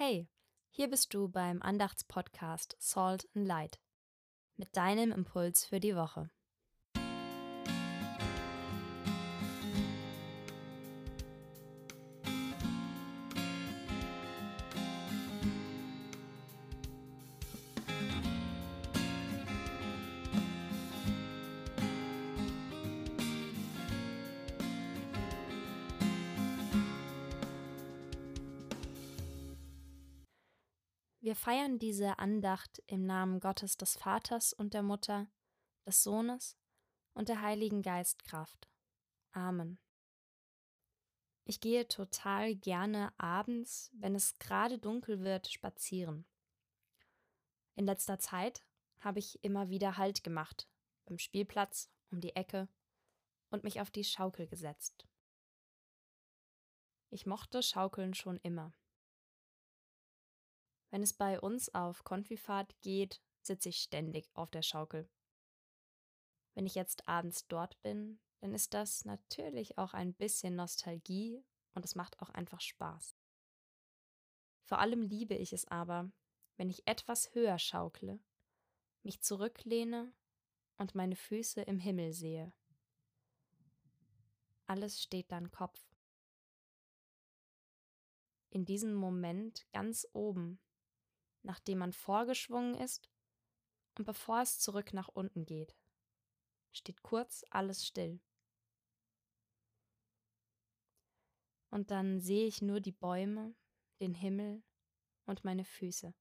Hey, hier bist du beim Andachtspodcast Salt and Light mit deinem Impuls für die Woche. Wir feiern diese Andacht im Namen Gottes des Vaters und der Mutter, des Sohnes und der Heiligen Geistkraft. Amen. Ich gehe total gerne abends, wenn es gerade dunkel wird, spazieren. In letzter Zeit habe ich immer wieder Halt gemacht, beim Spielplatz, um die Ecke und mich auf die Schaukel gesetzt. Ich mochte Schaukeln schon immer. Wenn es bei uns auf Konfifahrt geht, sitze ich ständig auf der Schaukel. Wenn ich jetzt abends dort bin, dann ist das natürlich auch ein bisschen Nostalgie und es macht auch einfach Spaß. Vor allem liebe ich es aber, wenn ich etwas höher schaukle, mich zurücklehne und meine Füße im Himmel sehe. Alles steht dann Kopf. In diesem Moment ganz oben nachdem man vorgeschwungen ist und bevor es zurück nach unten geht. Steht kurz alles still. Und dann sehe ich nur die Bäume, den Himmel und meine Füße.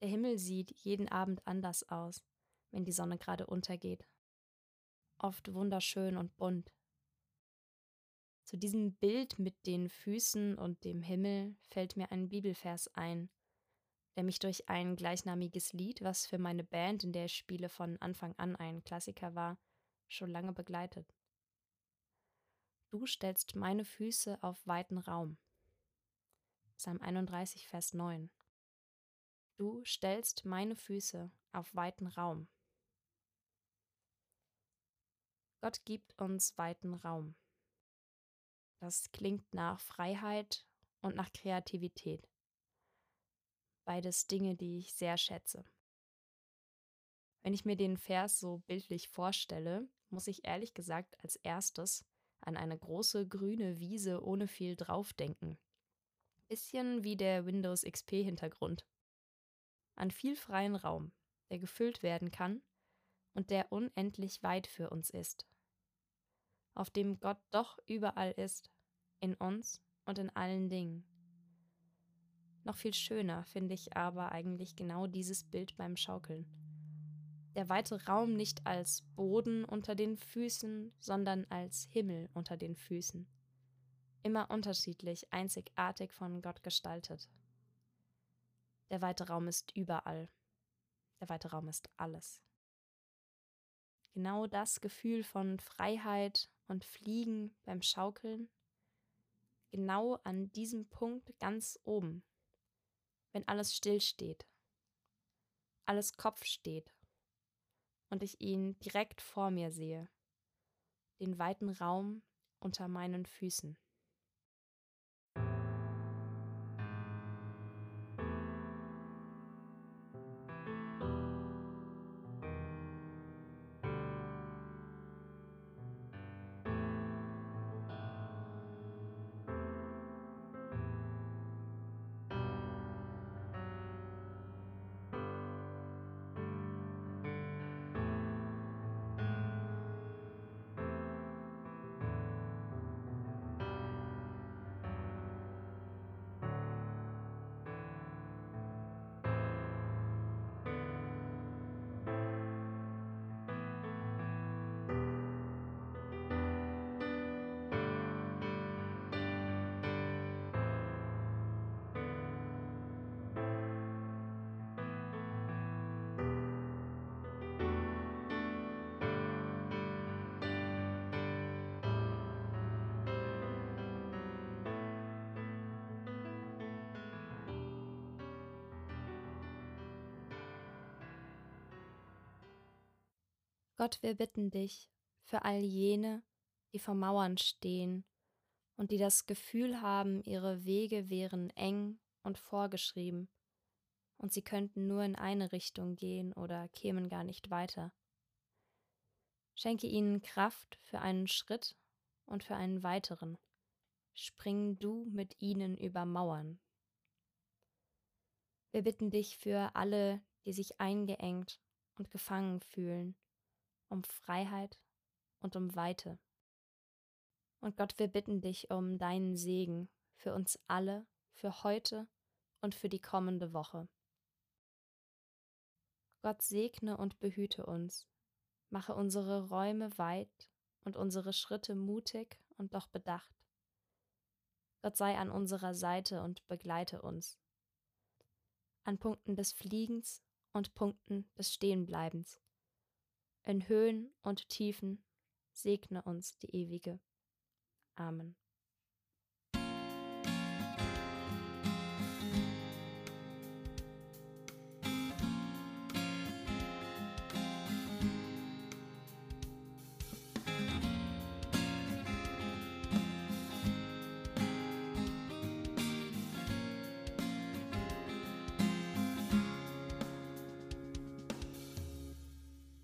Der Himmel sieht jeden Abend anders aus, wenn die Sonne gerade untergeht. Oft wunderschön und bunt, zu diesem Bild mit den Füßen und dem Himmel fällt mir ein Bibelvers ein, der mich durch ein gleichnamiges Lied, was für meine Band, in der ich spiele, von Anfang an ein Klassiker war, schon lange begleitet. Du stellst meine Füße auf weiten Raum. Psalm 31, Vers 9. Du stellst meine Füße auf weiten Raum. Gott gibt uns weiten Raum. Das klingt nach Freiheit und nach Kreativität. Beides Dinge, die ich sehr schätze. Wenn ich mir den Vers so bildlich vorstelle, muss ich ehrlich gesagt als erstes an eine große grüne Wiese ohne viel drauf denken. Bisschen wie der Windows XP-Hintergrund. An viel freien Raum, der gefüllt werden kann und der unendlich weit für uns ist. Auf dem Gott doch überall ist in uns und in allen Dingen. Noch viel schöner finde ich aber eigentlich genau dieses Bild beim Schaukeln. Der weite Raum nicht als Boden unter den Füßen, sondern als Himmel unter den Füßen. Immer unterschiedlich, einzigartig von Gott gestaltet. Der weite Raum ist überall. Der weite Raum ist alles. Genau das Gefühl von Freiheit und Fliegen beim Schaukeln genau an diesem Punkt ganz oben, wenn alles still steht, alles Kopf steht und ich ihn direkt vor mir sehe, den weiten Raum unter meinen Füßen. Gott, wir bitten dich für all jene, die vor Mauern stehen und die das Gefühl haben, ihre Wege wären eng und vorgeschrieben und sie könnten nur in eine Richtung gehen oder kämen gar nicht weiter. Schenke ihnen Kraft für einen Schritt und für einen weiteren. Spring du mit ihnen über Mauern. Wir bitten dich für alle, die sich eingeengt und gefangen fühlen, um Freiheit und um Weite. Und Gott, wir bitten dich um deinen Segen für uns alle, für heute und für die kommende Woche. Gott segne und behüte uns, mache unsere Räume weit und unsere Schritte mutig und doch bedacht. Gott sei an unserer Seite und begleite uns. An Punkten des Fliegens und Punkten des Stehenbleibens. In Höhen und Tiefen segne uns die Ewige. Amen.